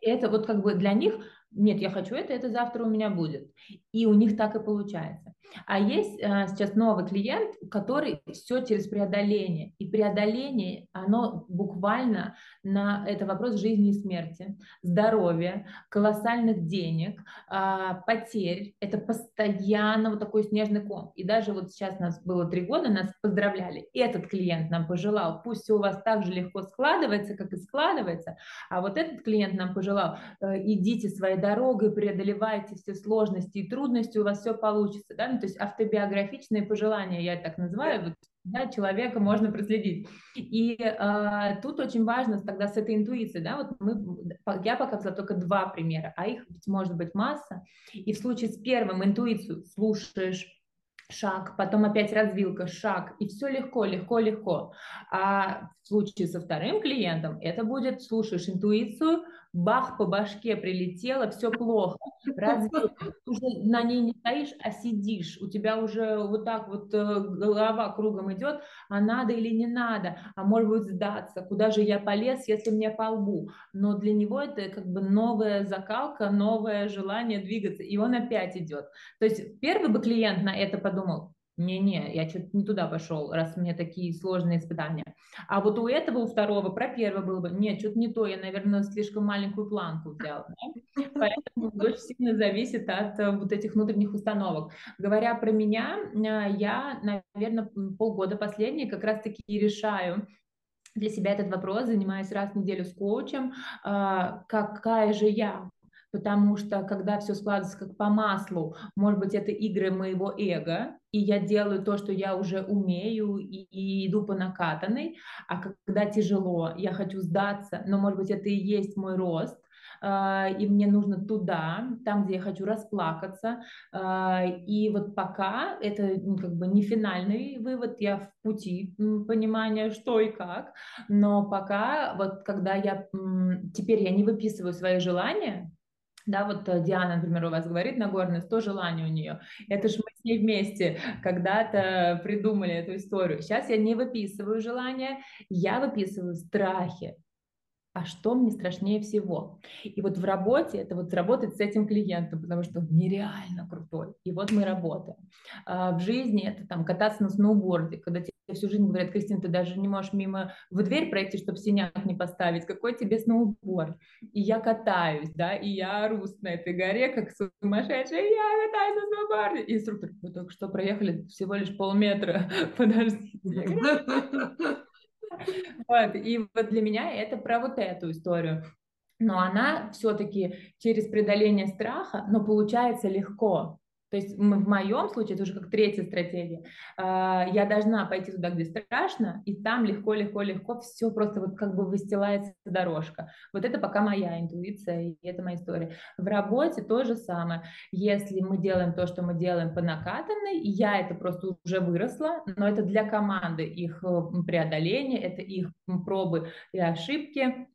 Это вот как бы для них, нет, я хочу это, это завтра у меня будет. И у них так и получается. А есть а, сейчас новый клиент, который все через преодоление. И преодоление, оно буквально на это вопрос жизни и смерти, здоровья, колоссальных денег, а, потерь. Это постоянно вот такой снежный ком. И даже вот сейчас у нас было три года, нас поздравляли. Этот клиент нам пожелал, пусть все у вас так же легко складывается, как и складывается. А вот этот клиент нам пожелал, э, идите своей дорогой, преодолевайте все сложности и трудности, у вас все получится. Да? Ну, то есть автобиографичные пожелания, я так называю, вот, да, человека можно проследить. И э, тут очень важно тогда с этой интуицией, да, вот мы, я показала только два примера, а их ведь может быть масса. И в случае с первым интуицию слушаешь, шаг, потом опять развилка, шаг, и все легко, легко, легко. А в случае со вторым клиентом это будет, слушаешь интуицию, бах по башке прилетело, все плохо. Разве уже на ней не стоишь, а сидишь, у тебя уже вот так вот э, голова кругом идет, а надо или не надо, а может быть сдаться, куда же я полез, если мне по лбу. Но для него это как бы новая закалка, новое желание двигаться, и он опять идет. То есть первый бы клиент на это подумал, не-не, я что-то не туда пошел, раз у меня такие сложные испытания. А вот у этого, у второго, про первого было бы, нет, что-то не то, я, наверное, слишком маленькую планку взял. Да? Поэтому очень сильно зависит от э, вот этих внутренних установок. Говоря про меня, э, я, наверное, полгода последние как раз-таки решаю, для себя этот вопрос, занимаюсь раз в неделю с коучем, э, какая же я, потому что когда все складывается как по маслу, может быть, это игры моего эго, и я делаю то, что я уже умею, и, и иду по накатанной, а когда тяжело, я хочу сдаться, но, может быть, это и есть мой рост, а, и мне нужно туда, там, где я хочу расплакаться. А, и вот пока это ну, как бы не финальный вывод, я в пути понимания, что и как, но пока вот когда я теперь я не выписываю свои желания, да, вот э, Диана, например, у вас говорит Нагорная, 100 желаний у нее. Это же мы с ней вместе когда-то придумали эту историю. Сейчас я не выписываю желания, я выписываю страхи а что мне страшнее всего. И вот в работе это вот работать с этим клиентом, потому что он нереально крутой. И вот мы работаем. А в жизни это там кататься на сноуборде, когда тебе всю жизнь говорят, Кристина, ты даже не можешь мимо в дверь пройти, чтобы синяк не поставить. Какой тебе сноуборд? И я катаюсь, да, и я ору на этой горе, как сумасшедшая, я катаюсь на сноуборде. И инструктор, вы только что проехали всего лишь полметра, подождите. Вот, и вот для меня это про вот эту историю. Но она все-таки через преодоление страха, но получается легко. То есть в моем случае, это уже как третья стратегия, а, я должна пойти туда, где страшно, и там легко-легко-легко все просто вот как бы выстилается дорожка. Вот это пока моя интуиция, и это моя история. В работе то же самое. Если мы делаем то, что мы делаем по накатанной, я это просто уже выросла, но это для команды их преодоление, это их пробы и ошибки,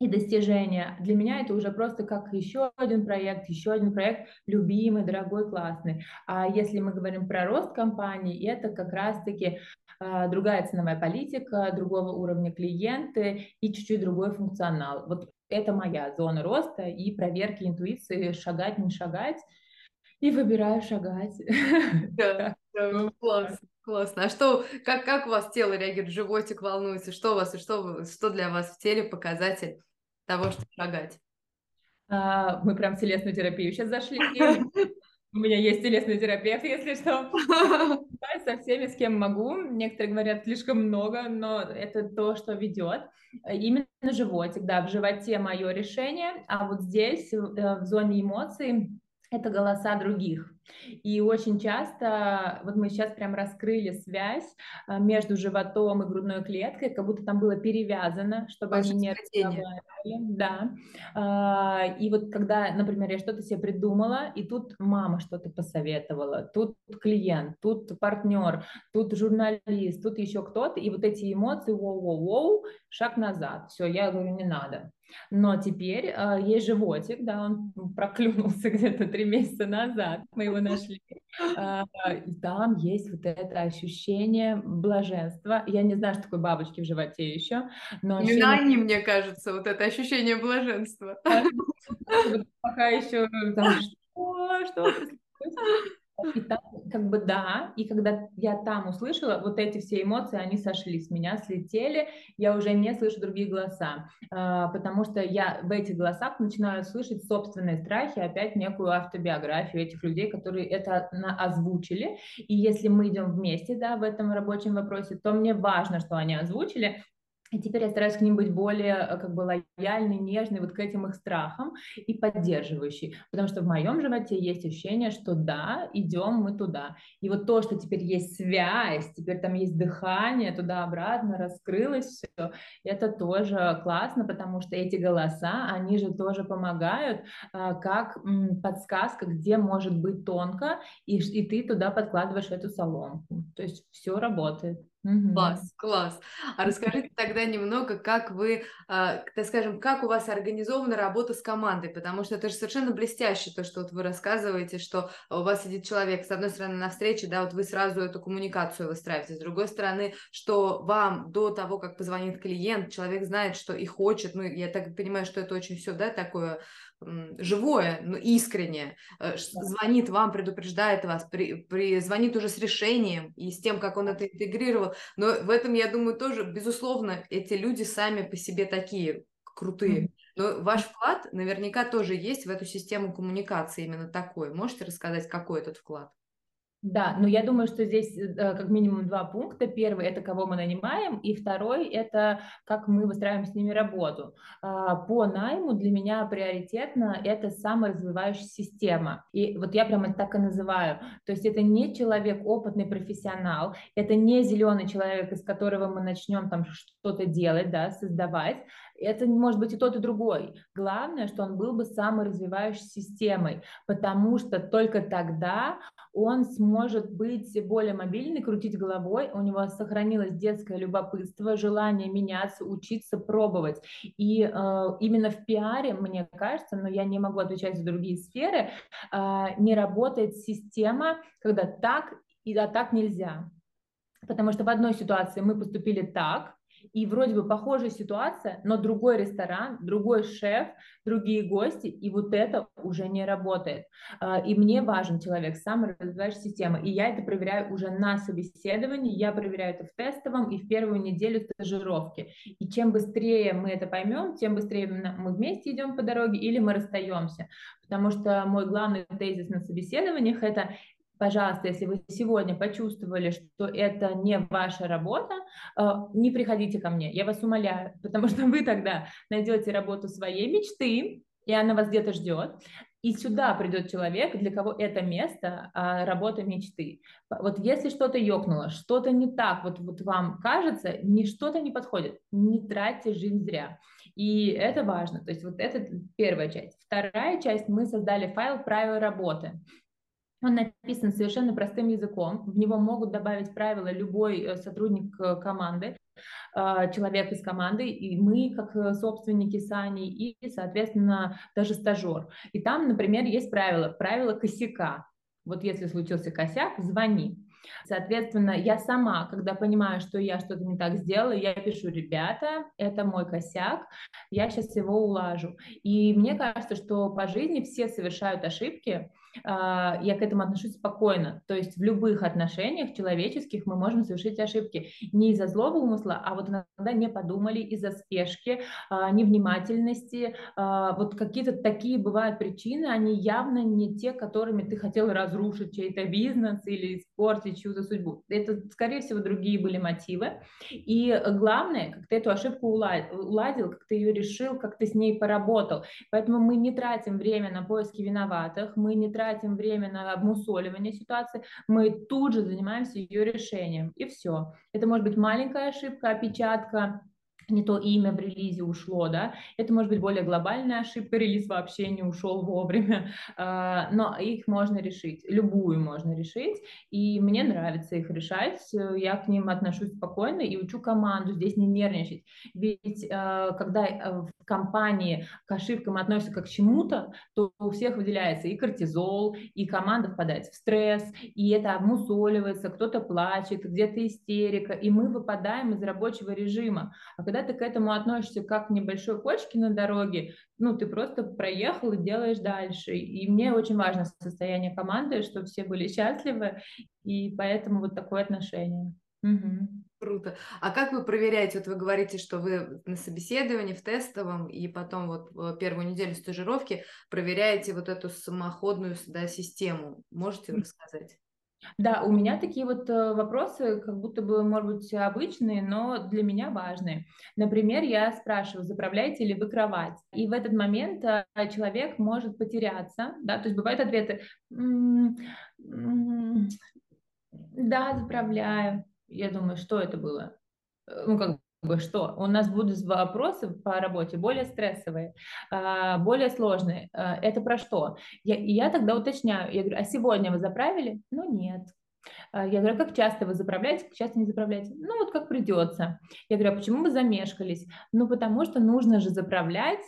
и достижения. Для меня это уже просто как еще один проект, еще один проект, любимый, дорогой, классный. А если мы говорим про рост компании, это как раз-таки а, другая ценовая политика, другого уровня клиенты и чуть-чуть другой функционал. Вот это моя зона роста и проверки интуиции, шагать, не шагать. И выбираю шагать. Да, да, классно. Классно. А что, как, как у вас тело реагирует, животик волнуется? Что у вас и что, что для вас в теле показатель того, чтобы шагать? А, мы прям в телесную терапию сейчас зашли. У меня есть телесный терапевт, если что. Со всеми, с кем могу. Некоторые говорят слишком много, но это то, что ведет. Именно животик, да, в животе мое решение, а вот здесь, э, в зоне эмоций, это голоса других. И очень часто, вот мы сейчас прям раскрыли связь а, между животом и грудной клеткой, как будто там было перевязано, чтобы Ваше они не разговаривали. Да. А, и вот когда, например, я что-то себе придумала, и тут мама что-то посоветовала, тут клиент, тут партнер, тут журналист, тут еще кто-то, и вот эти эмоции, воу-воу-воу, шаг назад. Все, я говорю, не надо. Но теперь э, есть животик, да, он проклюнулся где-то три месяца назад, мы его нашли. Э, и там есть вот это ощущение блаженства. Я не знаю, что такое бабочки в животе еще, но... Именно ощущение... они, мне кажется, вот это ощущение блаженства. Пока еще там, что, что и там, как бы да, и когда я там услышала, вот эти все эмоции, они сошли с меня, слетели, я уже не слышу другие голоса, а, потому что я в этих голосах начинаю слышать собственные страхи, опять некую автобиографию этих людей, которые это озвучили, и если мы идем вместе, да, в этом рабочем вопросе, то мне важно, что они озвучили, и теперь я стараюсь к ним быть более э, как бы лояльной, нежной, вот к этим их страхам и поддерживающей. Потому что в моем животе есть ощущение, что да, идем мы туда. И вот то, что теперь есть связь, теперь там есть дыхание туда-обратно, раскрылось все, это тоже классно, потому что эти голоса, они же тоже помогают а, как подсказка, где может быть тонко, и, и ты туда подкладываешь эту соломку. То есть все работает. Класс, класс. А расскажите тогда немного, как вы, э, так скажем, как у вас организована работа с командой, потому что это же совершенно блестяще, то, что вот вы рассказываете, что у вас сидит человек, с одной стороны, на встрече, да, вот вы сразу эту коммуникацию выстраиваете, с другой стороны, что вам до того, как позвонит клиент, человек знает, что и хочет, ну, я так понимаю, что это очень все, да, такое живое, но искреннее, э, звонит вам, предупреждает вас, при, при, звонит уже с решением и с тем, как он это интегрировал. Но в этом, я думаю, тоже, безусловно, эти люди сами по себе такие крутые. Но ваш вклад наверняка тоже есть в эту систему коммуникации именно такой. Можете рассказать, какой этот вклад? Да, но я думаю, что здесь э, как минимум два пункта. Первый – это кого мы нанимаем, и второй – это как мы выстраиваем с ними работу. А, по найму для меня приоритетно это саморазвивающая система. И вот я прямо так и называю. То есть это не человек опытный профессионал, это не зеленый человек, из которого мы начнем там что-то делать, да, создавать, это может быть и тот, и другой. Главное, что он был бы саморазвивающей системой, потому что только тогда он сможет быть более мобильный, крутить головой, у него сохранилось детское любопытство, желание меняться, учиться, пробовать. И э, именно в пиаре, мне кажется, но я не могу отвечать за другие сферы, э, не работает система, когда так и а так нельзя. Потому что в одной ситуации мы поступили так, и вроде бы похожая ситуация, но другой ресторан, другой шеф, другие гости, и вот это уже не работает. А, и мне важен человек, саморазвивающая система, и я это проверяю уже на собеседовании, я проверяю это в тестовом и в первую неделю стажировки. И чем быстрее мы это поймем, тем быстрее мы вместе идем по дороге или мы расстаемся. Потому что мой главный тезис на собеседованиях это пожалуйста, если вы сегодня почувствовали, что это не ваша работа, э, не приходите ко мне, я вас умоляю, потому что вы тогда найдете работу своей мечты, и она вас где-то ждет, и сюда придет человек, для кого это место а, работа мечты. Вот если что-то ёкнуло, что-то не так, вот, вот вам кажется, ни что-то не подходит, не тратьте жизнь зря. И это важно. То есть вот это первая часть. Вторая часть, мы создали файл правил работы. Он написан совершенно простым языком. В него могут добавить правила любой э, сотрудник э, команды, э, человек из команды, и мы, как собственники Сани, и, соответственно, даже стажер. И там, например, есть правило, правило косяка. Вот если случился косяк, звони. Соответственно, я сама, когда понимаю, что я что-то не так сделала, я пишу, ребята, это мой косяк, я сейчас его улажу. И мне кажется, что по жизни все совершают ошибки, я к этому отношусь спокойно. То есть в любых отношениях человеческих мы можем совершить ошибки. Не из-за злого умысла, а вот иногда не подумали, из-за спешки, а, невнимательности. А, вот какие-то такие бывают причины, они явно не те, которыми ты хотел разрушить чей-то бизнес или испортить чью-то судьбу. Это, скорее всего, другие были мотивы. И главное, как ты эту ошибку уладил, как ты ее решил, как ты с ней поработал. Поэтому мы не тратим время на поиски виноватых, мы не тратим время на обмусоливание ситуации, мы тут же занимаемся ее решением, и все. Это может быть маленькая ошибка, опечатка, не то имя в релизе ушло, да, это может быть более глобальная ошибка, релиз вообще не ушел вовремя, а, но их можно решить, любую можно решить, и мне нравится их решать, я к ним отношусь спокойно и учу команду здесь не нервничать, ведь а, когда э, в компании к ошибкам относятся как к чему-то, то у всех выделяется и кортизол, и команда впадает в стресс, и это обмусоливается, кто-то плачет, где-то истерика, и мы выпадаем из рабочего режима, а когда когда ты к этому относишься как к небольшой кочке на дороге, ну, ты просто проехал и делаешь дальше. И мне очень важно состояние команды, чтобы все были счастливы, и поэтому вот такое отношение. Угу. Круто. А как вы проверяете? Вот вы говорите, что вы на собеседовании, в тестовом, и потом вот первую неделю стажировки проверяете вот эту самоходную да, систему. Можете рассказать? Да, у меня такие вот э, вопросы, как будто бы, может быть, обычные, но для меня важные. Например, я спрашиваю, заправляете ли вы кровать? И в этот момент э, человек может потеряться, да, то есть бывают ответы, да, заправляю. Я думаю, что это было? Э, ну, как что? У нас будут вопросы по работе более стрессовые, а, более сложные. А, это про что? Я, я тогда уточняю, я говорю, а сегодня вы заправили? Ну нет. А, я говорю, как часто вы заправляете, как часто не заправляете? Ну вот как придется. Я говорю, а почему вы замешкались? Ну потому что нужно же заправлять.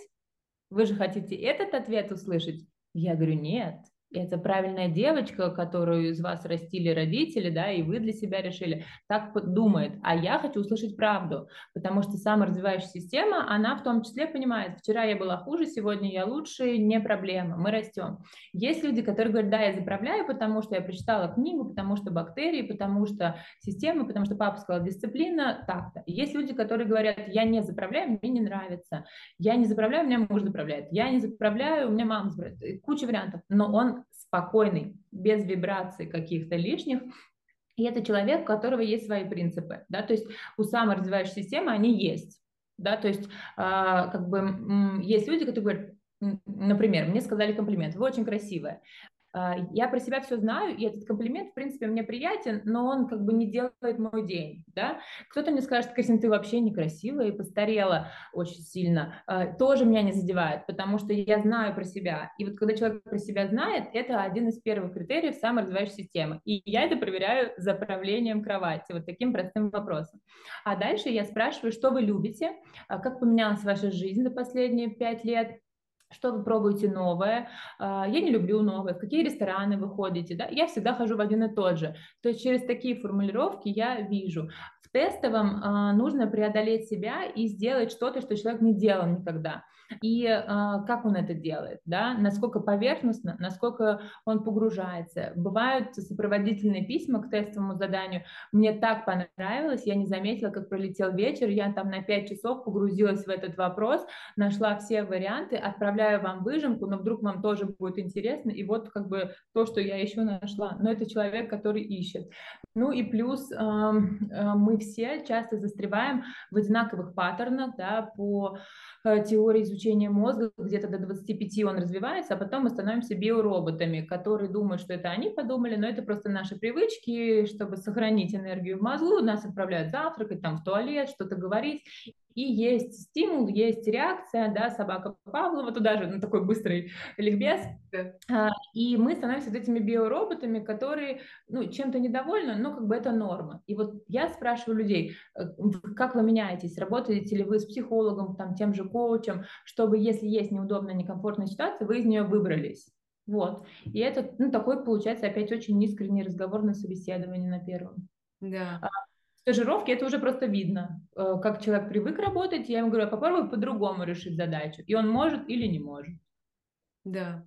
Вы же хотите этот ответ услышать? Я говорю, нет, это правильная девочка, которую из вас растили родители, да, и вы для себя решили, так думает, а я хочу услышать правду, потому что саморазвивающая система, она в том числе понимает, вчера я была хуже, сегодня я лучше, не проблема, мы растем. Есть люди, которые говорят, да, я заправляю, потому что я прочитала книгу, потому что бактерии, потому что система, потому что папа сказал дисциплина, так-то. Есть люди, которые говорят, я не заправляю, мне не нравится, я не заправляю, меня муж заправляет, я не заправляю, у меня мама заправляет, куча вариантов, но он спокойный, без вибраций каких-то лишних, и это человек, у которого есть свои принципы, да, то есть у саморазвивающей системы они есть, да, то есть а, как бы есть люди, которые говорят, например, мне сказали комплимент, вы очень красивая, я про себя все знаю, и этот комплимент, в принципе, мне приятен, но он как бы не делает мой день, да. Кто-то мне скажет, Кристина, ты вообще некрасивая и постарела очень сильно, а, тоже меня не задевает, потому что я знаю про себя. И вот когда человек про себя знает, это один из первых критериев саморазвивающей системы. И я это проверяю заправлением кровати, вот таким простым вопросом. А дальше я спрашиваю, что вы любите, а как поменялась ваша жизнь за последние пять лет, что вы пробуете новое, а, я не люблю новое, в какие рестораны вы ходите, да, я всегда хожу в один и тот же. То есть через такие формулировки я вижу. В тестовом а, нужно преодолеть себя и сделать что-то, что человек не делал никогда и э, как он это делает, да, насколько поверхностно, насколько он погружается. Бывают сопроводительные письма к тестовому заданию. Мне так понравилось, я не заметила, как пролетел вечер, я там на 5 часов погрузилась в этот вопрос, нашла все варианты, отправляю вам выжимку, но вдруг вам тоже будет интересно, и вот как бы то, что я еще нашла. Но это человек, который ищет. Ну и плюс э, э, мы все часто застреваем в одинаковых паттернах, да, по э, теории изучения мозга, где-то до 25 он развивается, а потом мы становимся биороботами, которые думают, что это они подумали, но это просто наши привычки, чтобы сохранить энергию в мозгу, нас отправляют завтракать, там в туалет, что-то говорить, и есть стимул, есть реакция, да, собака Павлова, туда же, ну, такой быстрый ликбез, а, и мы становимся вот этими биороботами, которые, ну, чем-то недовольны, но как бы это норма. И вот я спрашиваю людей, э, как вы меняетесь, работаете ли вы с психологом, там, тем же коучем, чтобы, если есть неудобная, некомфортная ситуация, вы из нее выбрались. Вот. И это, ну, такой, получается, опять очень искренний разговор на собеседовании на первом. Да. Стажировки это уже просто видно, э, как человек привык работать. Я ему говорю, «А попробуй по-другому решить задачу. И он может или не может. Да.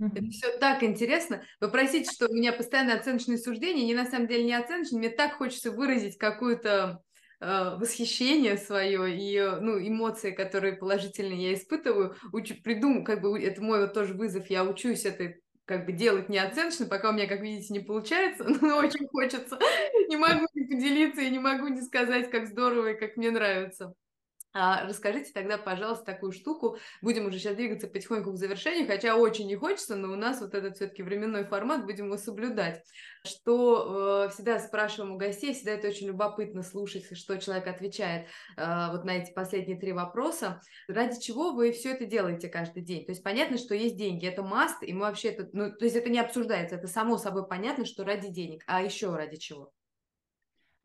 Это все так интересно. Вы просите, что у меня постоянно оценочные суждения, не на самом деле не оценочные. Мне так хочется выразить какую-то э, восхищение свое и ну, эмоции, которые положительные я испытываю. Учу, придум, как бы это мой вот тоже вызов. Я учусь этой как бы делать неоценочно, пока у меня, как видите, не получается, но очень хочется. Не могу не поделиться и не могу не сказать, как здорово и как мне нравится. А расскажите тогда, пожалуйста, такую штуку. Будем уже сейчас двигаться потихоньку к завершению, хотя очень не хочется, но у нас вот этот все-таки временной формат, будем его соблюдать. Что э, всегда спрашиваем у гостей, всегда это очень любопытно слушать, что человек отвечает э, вот на эти последние три вопроса. Ради чего вы все это делаете каждый день? То есть понятно, что есть деньги, это маст, и мы вообще это, ну, то есть это не обсуждается, это само собой понятно, что ради денег, а еще ради чего?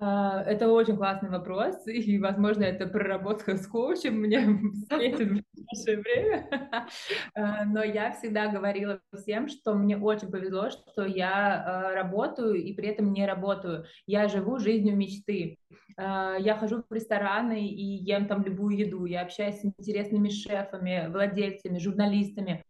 А, это очень классный вопрос, и, возможно, это проработка с коучем мне светит в ближайшее время. А, но я всегда говорила всем, что мне очень повезло, что я а, работаю и при этом не работаю. Я живу жизнью мечты. Я хожу в рестораны и ем там любую еду. Я общаюсь с интересными шефами, владельцами, журналистами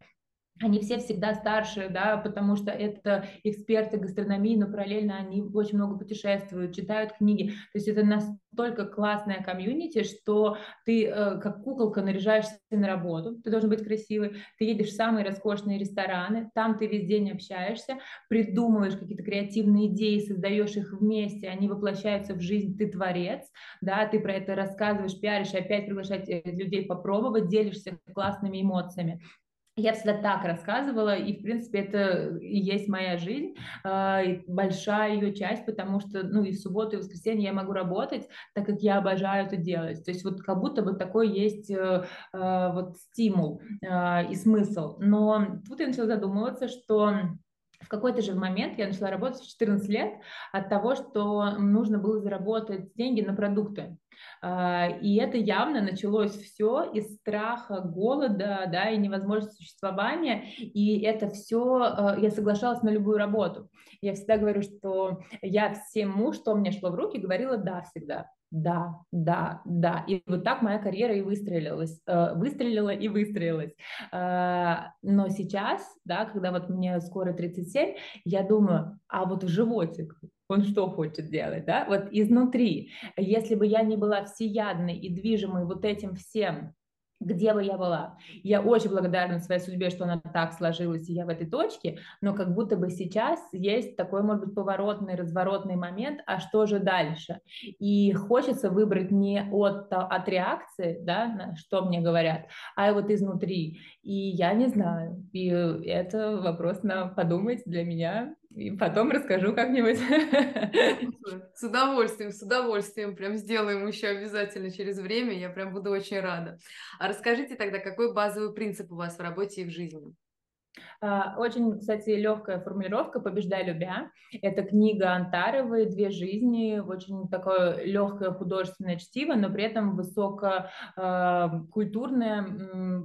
они все всегда старше, да, потому что это эксперты гастрономии, но параллельно они очень много путешествуют, читают книги. То есть это настолько классная комьюнити, что ты э, как куколка наряжаешься на работу, ты должен быть красивый, ты едешь в самые роскошные рестораны, там ты весь день общаешься, придумываешь какие-то креативные идеи, создаешь их вместе, они воплощаются в жизнь, ты творец, да, ты про это рассказываешь, пиаришь, опять приглашать э, людей попробовать, делишься классными эмоциями. Я всегда так рассказывала, и, в принципе, это и есть моя жизнь, э, большая ее часть, потому что, ну, и в субботу, и в воскресенье я могу работать, так как я обожаю это делать. То есть вот как будто бы такой есть э, э, вот стимул э, и смысл. Но тут я начала задумываться, что в какой-то же момент я начала работать в 14 лет от того, что нужно было заработать деньги на продукты. А, и это явно началось все из страха, голода, да, и невозможности существования. И это все, а, я соглашалась на любую работу. Я всегда говорю, что я всему, что мне шло в руки, говорила «да» всегда да, да, да. И вот так моя карьера и выстрелилась, э, выстрелила и выстроилась. Э, но сейчас, да, когда вот мне скоро 37, я думаю, а вот животик, он что хочет делать, да, вот изнутри. Если бы я не была всеядной и движимой вот этим всем, где бы я была. Я очень благодарна своей судьбе, что она так сложилась, и я в этой точке, но как будто бы сейчас есть такой, может быть, поворотный, разворотный момент, а что же дальше? И хочется выбрать не от, от реакции, да, что мне говорят, а вот изнутри. И я не знаю. И это вопрос на подумать для меня. И потом расскажу как-нибудь. С удовольствием, с удовольствием. Прям сделаем еще обязательно через время. Я прям буду очень рада. А расскажите тогда, какой базовый принцип у вас в работе и в жизни? А, очень, кстати, легкая формулировка «Побеждай любя». Это книга Антаровой «Две жизни», очень такое легкое художественное чтиво, но при этом высококультурное, а,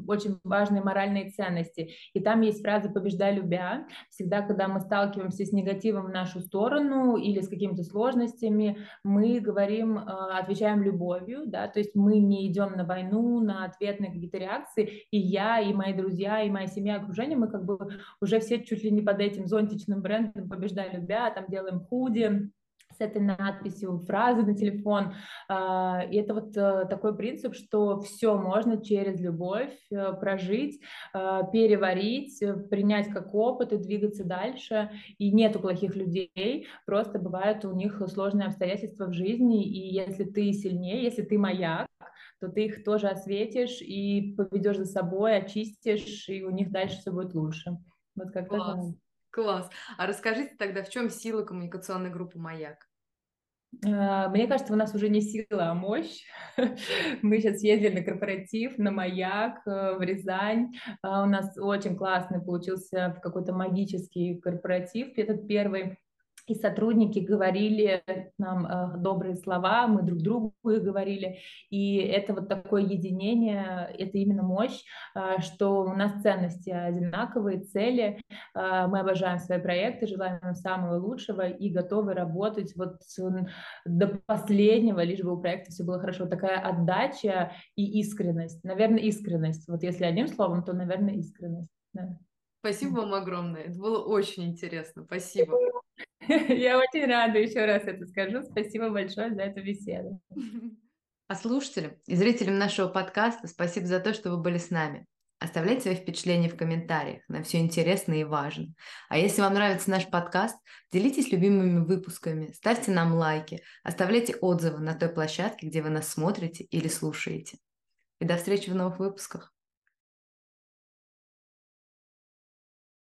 очень важные моральные ценности. И там есть фраза «Побеждай любя». Всегда, когда мы сталкиваемся с негативом в нашу сторону или с какими-то сложностями, мы говорим, а, отвечаем любовью, да, то есть мы не идем на войну, на ответные какие-то реакции, и я, и мои друзья, и моя семья, окружение, мы как бы уже все чуть ли не под этим зонтичным брендом «Побеждай, любя», там делаем худи, с этой надписью, фразы на телефон. А, и это вот э, такой принцип, что все можно через любовь э, прожить, э, переварить, принять как опыт и двигаться дальше. И нету плохих людей, просто бывают у них сложные обстоятельства в жизни, и если ты сильнее, если ты маяк, то ты их тоже осветишь и поведешь за собой, очистишь, и у них дальше все будет лучше. Вот как-то Класс. Класс. А расскажите тогда, в чем сила коммуникационной группы «Маяк»? А, мне кажется, у нас уже не сила, а мощь. Мы сейчас ездили на корпоратив, на маяк э, в Рязань. А, у нас очень классный получился какой-то магический корпоратив, этот первый и сотрудники говорили нам э, добрые слова, мы друг другу их говорили, и это вот такое единение, это именно мощь, э, что у нас ценности одинаковые, цели, э, мы обожаем свои проекты, желаем им самого лучшего и готовы работать вот до последнего, лишь бы у проекта все было хорошо. Такая отдача и искренность, наверное, искренность. Вот если одним словом, то, наверное, искренность. Да. Спасибо вам огромное. Это было очень интересно. Спасибо. Я очень рада еще раз это скажу. Спасибо большое за эту беседу. А слушателям и зрителям нашего подкаста спасибо за то, что вы были с нами. Оставляйте свои впечатления в комментариях, нам все интересно и важно. А если вам нравится наш подкаст, делитесь любимыми выпусками, ставьте нам лайки, оставляйте отзывы на той площадке, где вы нас смотрите или слушаете. И до встречи в новых выпусках.